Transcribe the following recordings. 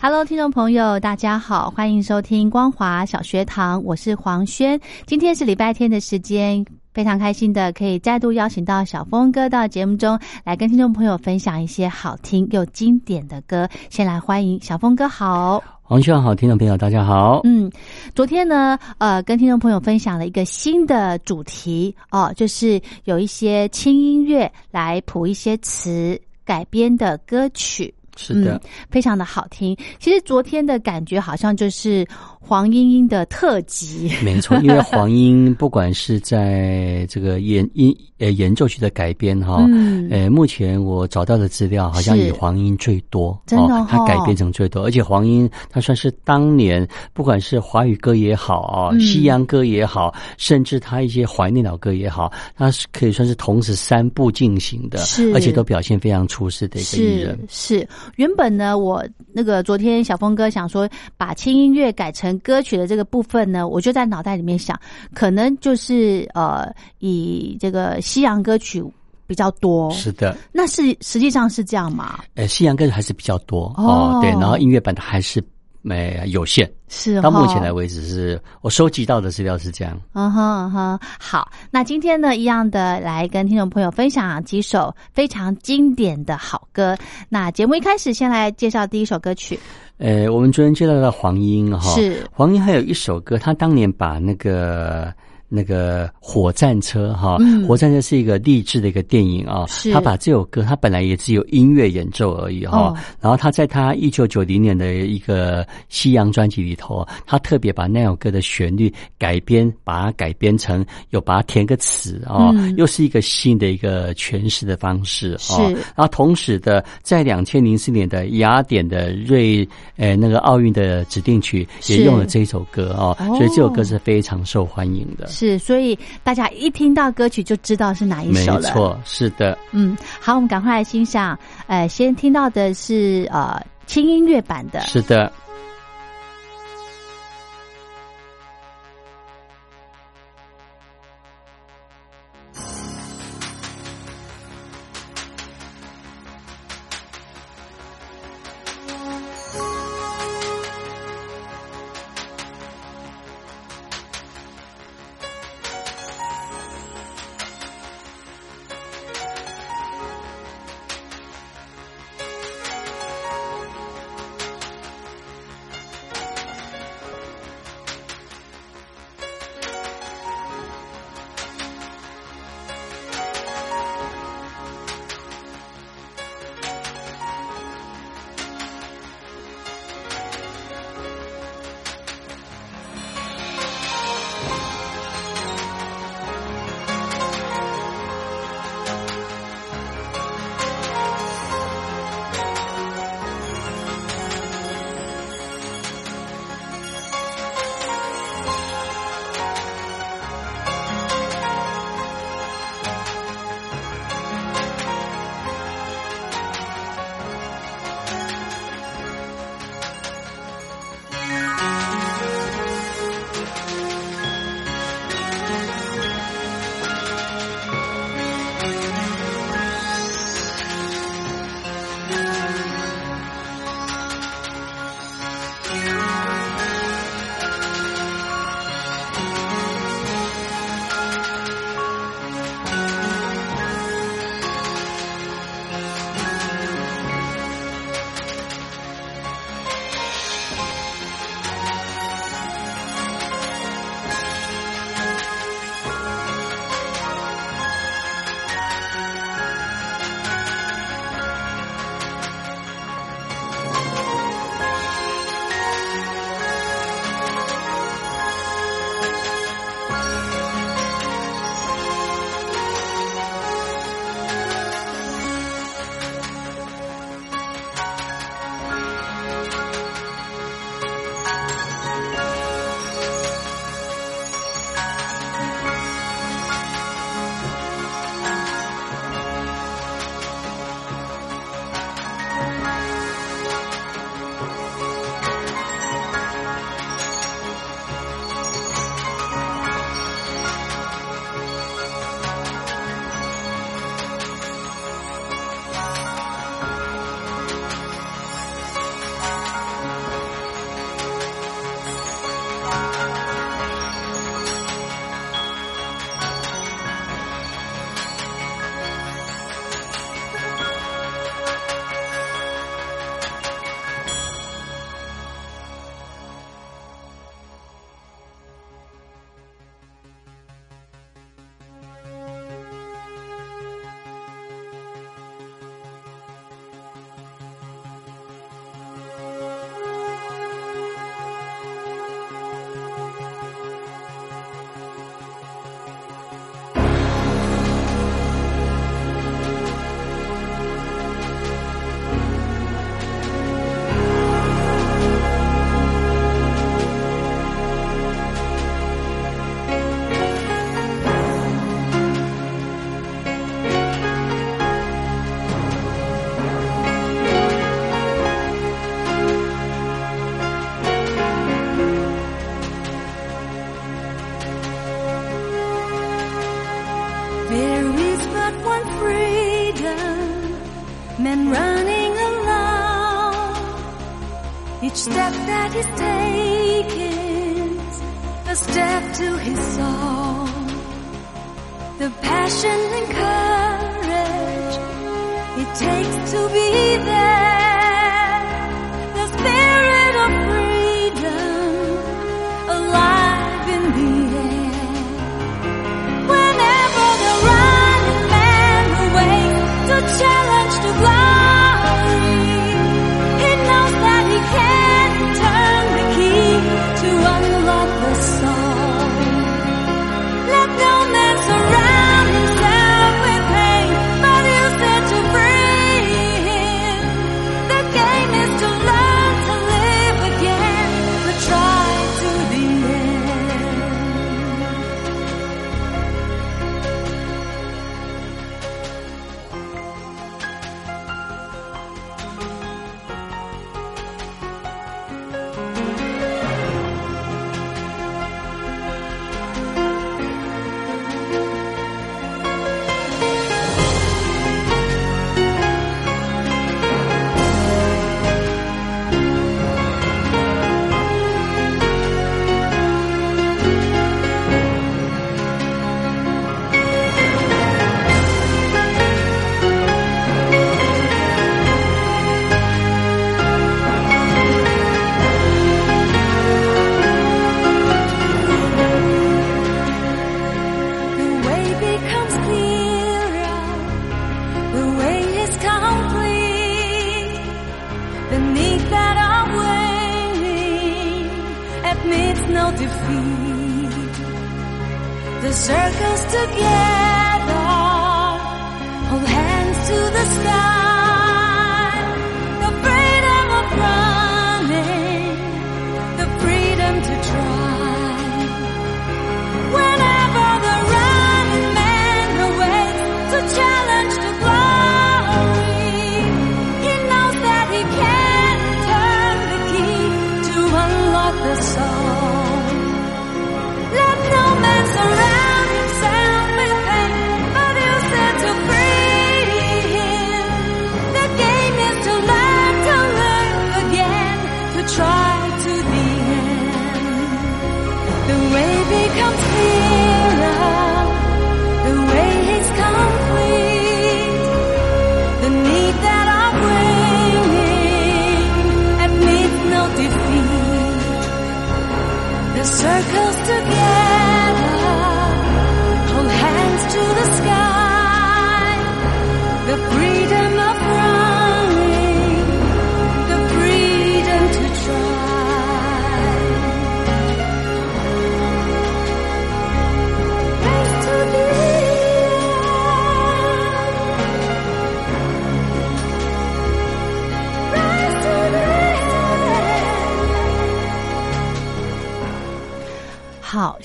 Hello，听众朋友，大家好，欢迎收听光华小学堂，我是黄轩。今天是礼拜天的时间，非常开心的可以再度邀请到小峰哥到节目中来跟听众朋友分享一些好听又经典的歌。先来欢迎小峰哥，好，黄轩好，听众朋友大家好。嗯，昨天呢，呃，跟听众朋友分享了一个新的主题哦，就是有一些轻音乐来谱一些词改编的歌曲。是的，非常的好听。其实昨天的感觉好像就是黄莺莺的特辑。没错，因为黄莺不管是在这个演音呃演奏曲的改编哈，呃，目前我找到的资料好像以黄莺最多，真的，它改编成最多。而且黄莺它算是当年不管是华语歌也好啊，西洋歌也好，甚至他一些怀念老歌也好，它是可以算是同时三部进行的，是，而且都表现非常出色的一个艺人，是。原本呢，我那个昨天小峰哥想说把轻音乐改成歌曲的这个部分呢，我就在脑袋里面想，可能就是呃以这个西洋歌曲比较多。是的，那是实际上是这样吗？呃，西洋歌曲还是比较多哦，对，然后音乐版的还是。没有限，是到目前来为止是我收集到的资料是这样。嗯哼嗯哼，好，那今天呢一样的来跟听众朋友分享几首非常经典的好歌。那节目一开始先来介绍第一首歌曲。呃，我们昨天介绍到黄莺哈，是黄莺还有一首歌，他当年把那个。那个火战车哈，火战车是一个励志的一个电影啊。他把这首歌，他本来也只有音乐演奏而已哈。然后他在他一九九零年的一个西洋专辑里头，他特别把那首歌的旋律改编，把它改编成有把它填个词啊，又是一个新的一个诠释的方式啊。然后同时的，在两千零四年的雅典的瑞呃那个奥运的指定曲也用了这首歌啊，所以这首歌是非常受欢迎的。是，所以大家一听到歌曲就知道是哪一首了。没错，是的。嗯，好，我们赶快来欣赏。呃，先听到的是呃轻音乐版的。是的。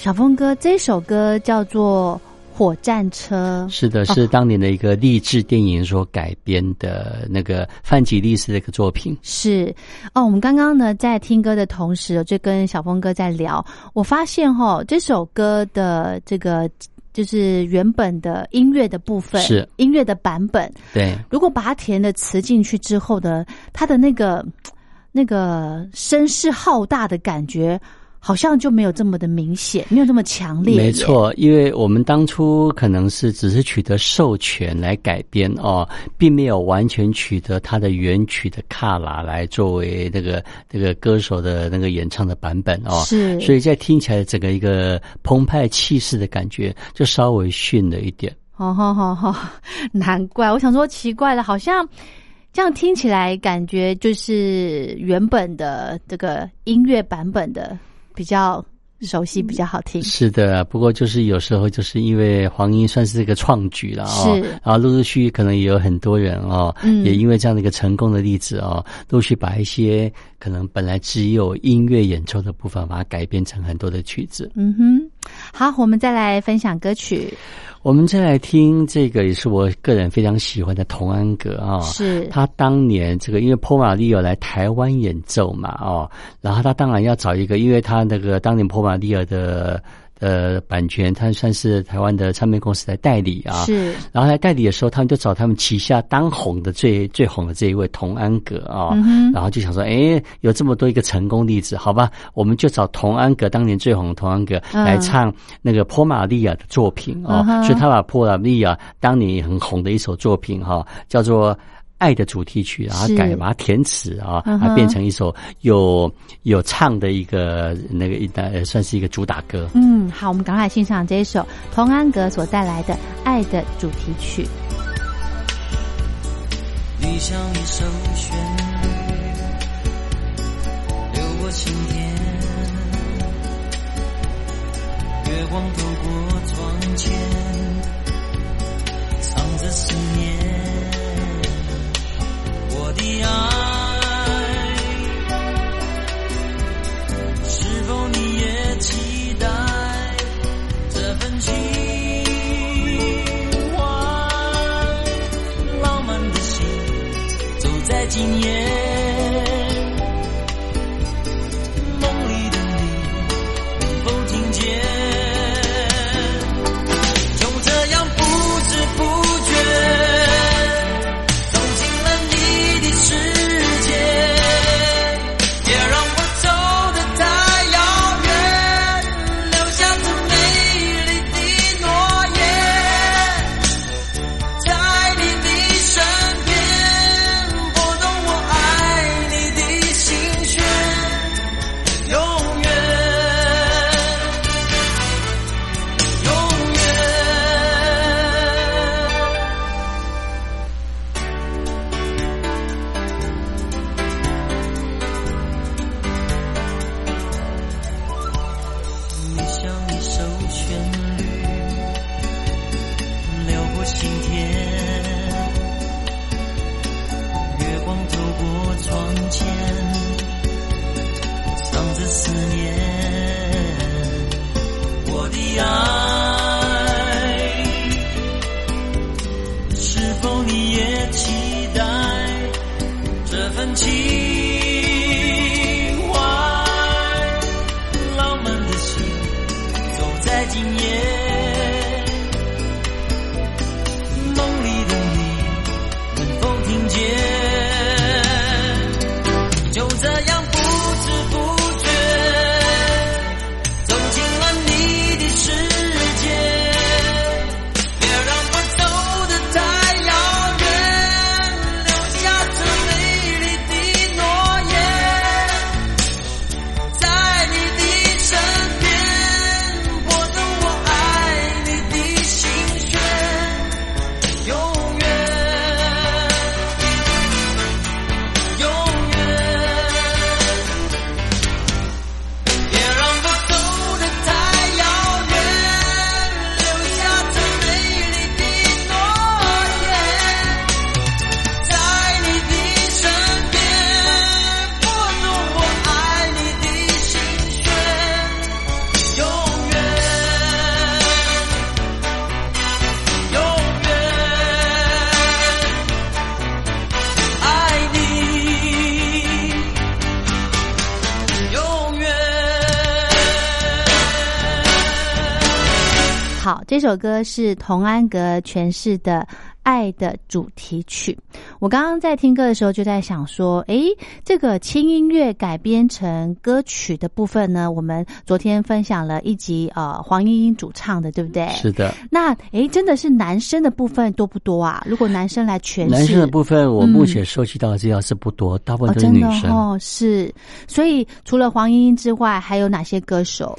小峰哥，这首歌叫做《火战车》。是的，是当年的一个励志电影所改编的那个范吉利斯的一个作品。是哦，我们刚刚呢在听歌的同时，就跟小峰哥在聊，我发现哈、哦、这首歌的这个就是原本的音乐的部分，是音乐的版本。对，如果把它填的词进去之后的，它的那个那个声势浩大的感觉，好像就没有这么的明显，没有这么强烈。没，错，因为我们当初可能是只是取得授权来改编哦，并没有完全取得它的原曲的卡拉来作为那个那个歌手的那个演唱的版本哦。是所以在听起来整个一个澎湃气势的感觉就稍微逊了一点。哦好好好，难怪我想说奇怪了，好像这样听起来感觉就是原本的这个音乐版本的比较熟悉，比较好听。是的，不过就是有时候就是因为黄英算是一个创举了哦，是然后陆陆续续可能也有很多人哦，嗯也因为这样的一个成功的例子哦，陆续把一些可能本来只有音乐演奏的部分，把它改编成很多的曲子。嗯哼，好，我们再来分享歌曲。我们再来听这个，也是我个人非常喜欢的童安格啊、是。他当年这个，因为波马利尔来台湾演奏嘛，哦，然后他当然要找一个，因为他那个当年波马利尔的呃版权，他算是台湾的唱片公司来代理啊。是，然后来代理的时候，他们就找他们旗下当红的最最红的这一位童安格啊，然后就想说，哎，有这么多一个成功例子，好吧，我们就找童安格当年最红的童安格来唱那个波玛利亚的作品啊，所以他把波玛利亚当年也很红的一首作品哈，叫做。爱的主题曲，然后改把它填词啊，啊变成一首有有唱的一个那个一呃，算是一个主打歌。嗯，好，我们赶快欣赏这一首童安格所带来的《爱的主题曲》。你像一首旋律，流过心田，月光透过窗前，藏着思念。的爱，是否你也期待这份情怀？浪漫的心，走在今夜。心田。这首歌是童安格诠释的《爱的主题曲》。我刚刚在听歌的时候就在想说，诶，这个轻音乐改编成歌曲的部分呢？我们昨天分享了一集，呃，黄莺莺主唱的，对不对？是的。那诶，真的是男生的部分多不多啊？如果男生来诠释，男生的部分，我目前收集到的资料是不多，大部分都是女生。哦，是。所以除了黄莺莺之外，还有哪些歌手？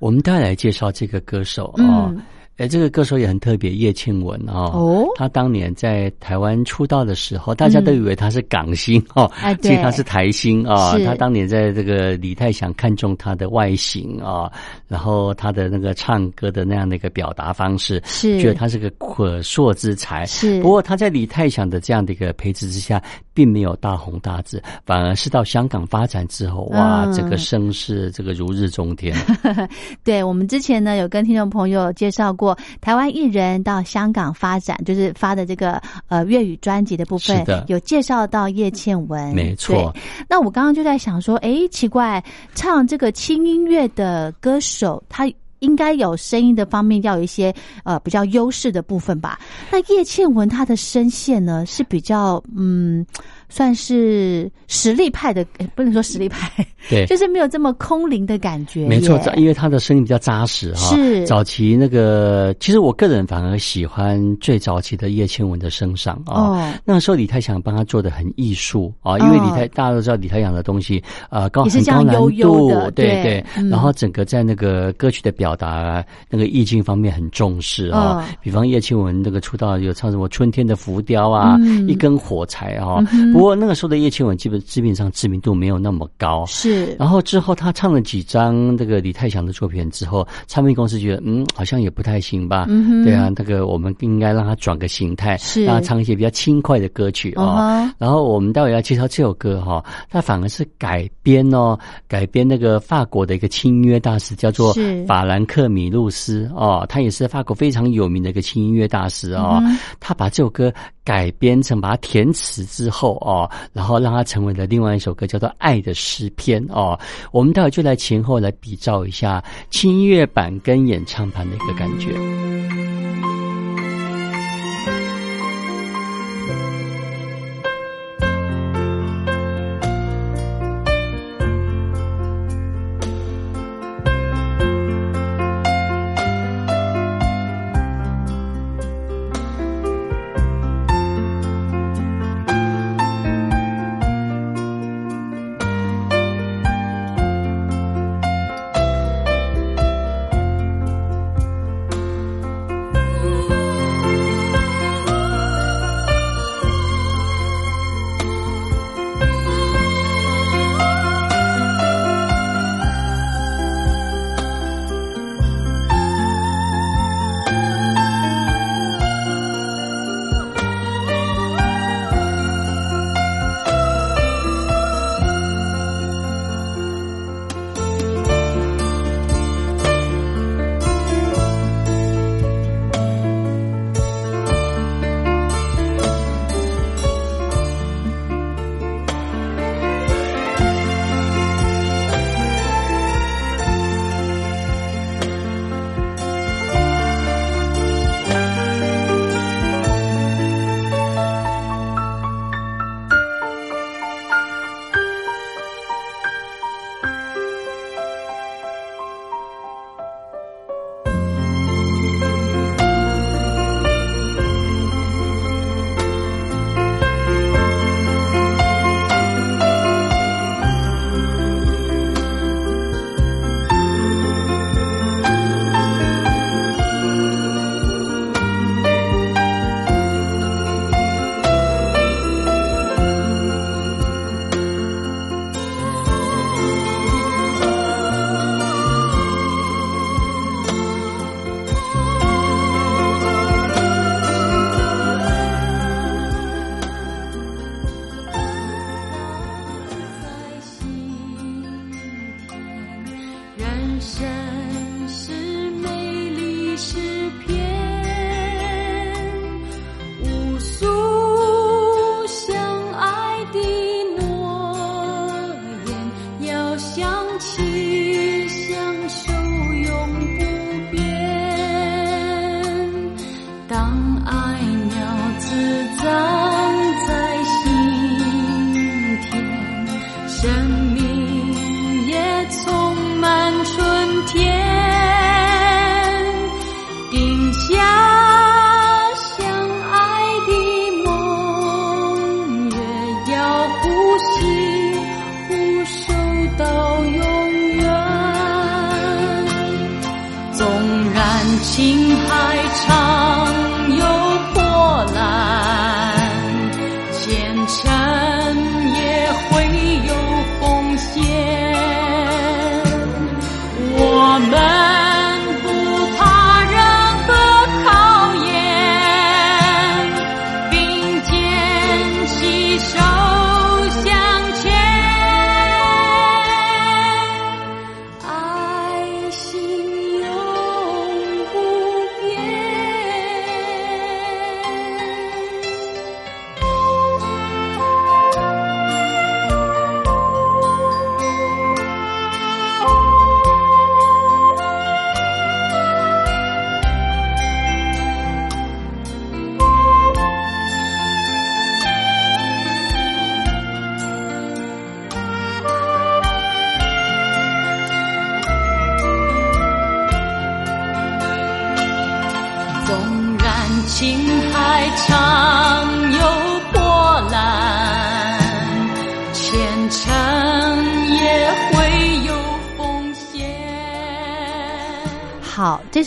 我们再来介绍这个歌手啊。哎，这个歌手也很特别，叶倩文啊。哦。他当年在台湾出道的时候，大家都以为他是港星哦，其实他是台星啊。他当年在这个李泰祥看中他的外形啊，然后他的那个唱歌的那样的一个表达方式，是觉得他是个可塑之才。是。不过他在李泰祥的这样的一个培植之下，并没有大红大紫，反而是到香港发展之后，哇，这个声势这个如日中天。对我们之前呢，有跟听众朋友介绍过。台湾艺人到香港发展，就是发的这个呃粤语专辑的部分，有介绍到叶倩文，没错。那我刚刚就在想说，哎，奇怪，唱这个轻音乐的歌手，他应该有声音的方面要有一些呃比较优势的部分吧。那叶倩文她的声线呢是比较嗯。算是实力派的，不能说实力派，对，就是没有这么空灵的感觉。没错，因为他的声音比较扎实哈。是早期那个，其实我个人反而喜欢最早期的叶倩文的声上啊。哦。那个时候李泰祥帮他做的很艺术啊，因为李泰大家都知道李泰祥的东西啊高很高难度，对对。然后整个在那个歌曲的表达那个意境方面很重视啊。比方叶倩文那个出道有唱什么春天的浮雕啊，一根火柴啊。不过那个时候的叶倩文基本基本上知名度没有那么高，是。然后之后他唱了几张这个李泰祥的作品之后，唱片公司觉得嗯好像也不太行吧，嗯对啊，那个我们应该让他转个形态，是。让他唱一些比较轻快的歌曲啊。然后我们待会要介绍这首歌哈，它反而是改编哦，改编那个法国的一个轻音乐大师叫做法兰克米露斯哦，他也是法国非常有名的一个轻音乐大师哦，他把这首歌改编成把它填词之后。哦，然后让它成为了另外一首歌，叫做《爱的诗篇》哦。我们待会就来前后来比照一下轻音乐版跟演唱版的一个感觉。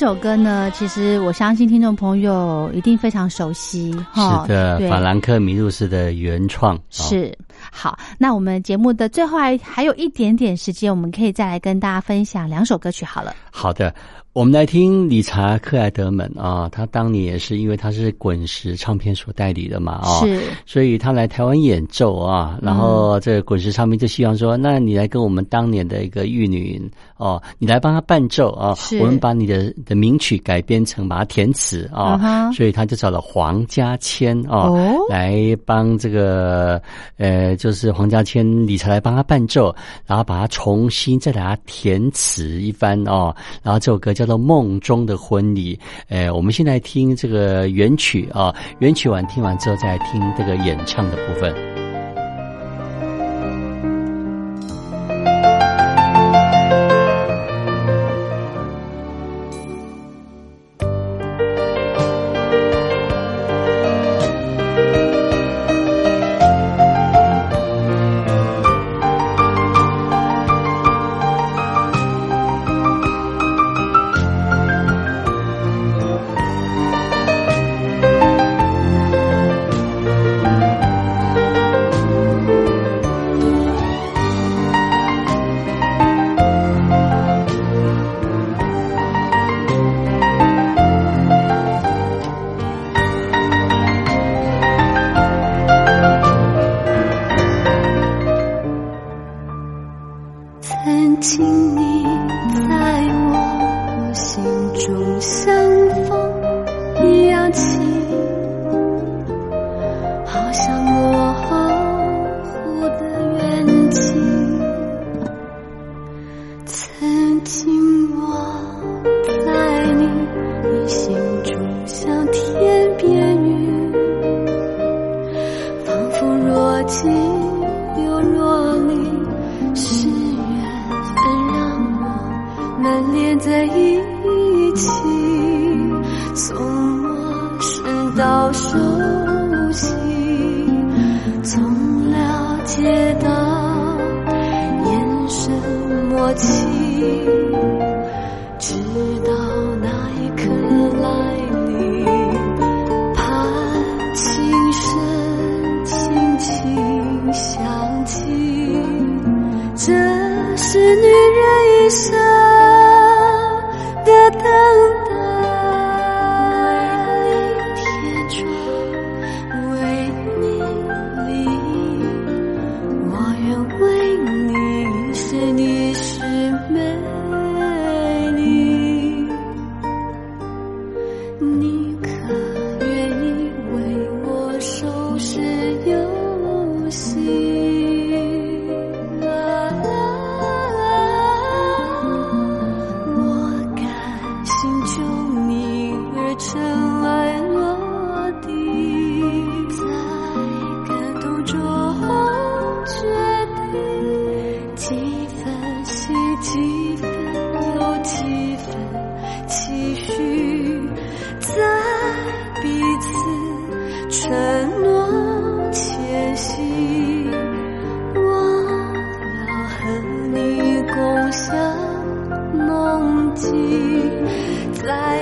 首歌呢，其实我相信听众朋友一定非常熟悉哈。是的，法兰克米路斯的原创。哦是好，那我们节目的最后还还有一点点时间，我们可以再来跟大家分享两首歌曲好了。好的，我们来听理查克莱德门啊，他当年也是因为他是滚石唱片所代理的嘛啊，是。所以他来台湾演奏啊，然后这滚石唱片就希望说，那你来跟我们当年的一个玉女哦，你来帮他伴奏啊，我们把你的的名曲改编成把它填词啊嗯所以他就找了黄家千啊、哦。来帮这个呃，就是黄家千理财来帮他伴奏，然后把它重新再给他填词一番哦。然后这首歌叫叫做《梦中的婚礼》。呃，我们现在听这个原曲啊、原曲完听完之后再听这个演唱的部分。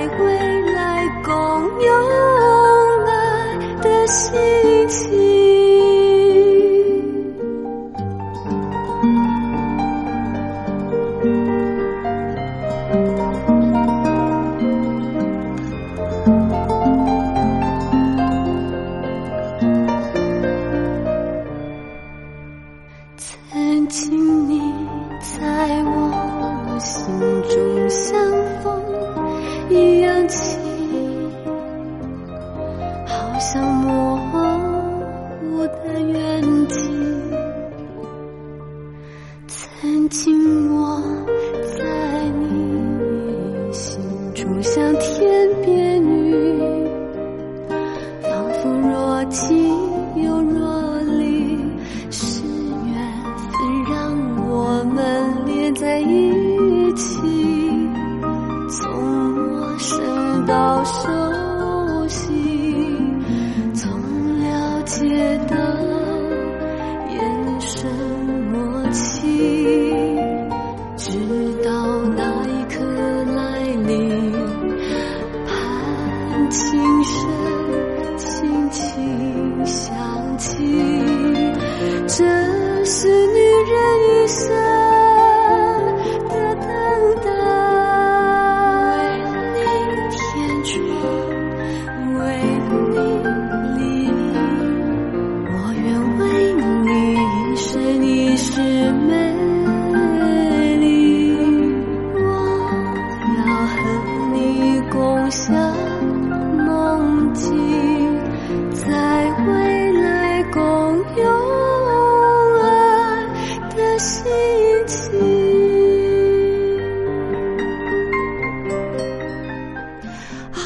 未来共有爱的心情。我说的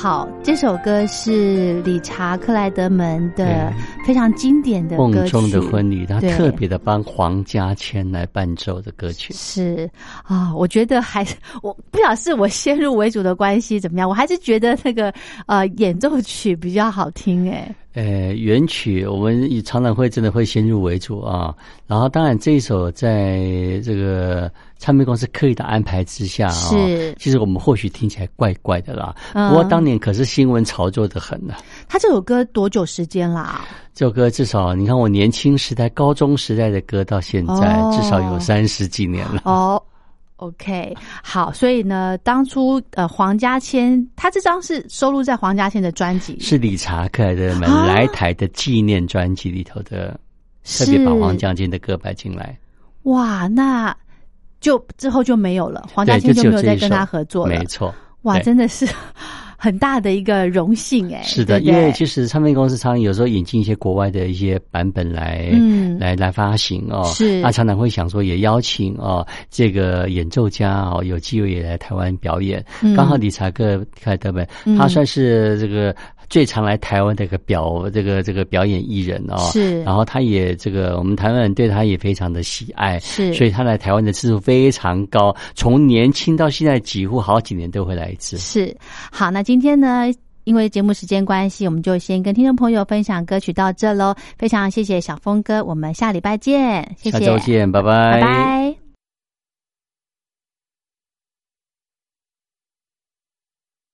好，这首歌是理查克莱德门的非常经典的梦歌曲中的婚礼，他特别的帮黄家千来伴奏的歌曲。是啊，我觉得还是我不晓得是我先入为主的关系怎么样，我还是觉得那个呃演奏曲比较好听哎。呃，原曲我们也常常会真的会先入为主啊，然后当然这一首在这个唱片公司刻意的安排之下啊，是其实我们或许听起来怪怪的啦。嗯不过当年可是新闻炒作的很呢、他这首歌多久时间啦？这首歌至少你看我年轻时代、高中时代的歌到现在、哦至少有三十几年了。哦。OK，好，所以呢，当初呃，黄家千他这张是收录在黄家千的专辑，是理查克莱德们啊来台的纪念专辑里头的，特别把黄家千的歌摆进来。哇，那就之后就没有了，黄家对，千就没有再跟他合作了没。错。哇，真的是很大的一个荣幸哎。是的，对对因为其实唱片公司常常有时候引进一些国外的一些版本来，嗯来来发行哦，是那常常会想说也邀请哦这个演奏家哦有机会也来台湾表演，嗯刚好理查克凯德本、嗯他算是这个最常来台湾的一个表这个这个表演艺人哦，是然后他也这个我们台湾人对他也非常的喜爱，是所以他来台湾的次数非常高，从年轻到现在几乎好几年都会来一次。是好，那今天呢？因为节目时间关系，我们就先跟听众朋友分享歌曲到这喽。非常谢谢小峰哥，我们下礼拜见，谢谢，下周见，拜拜拜。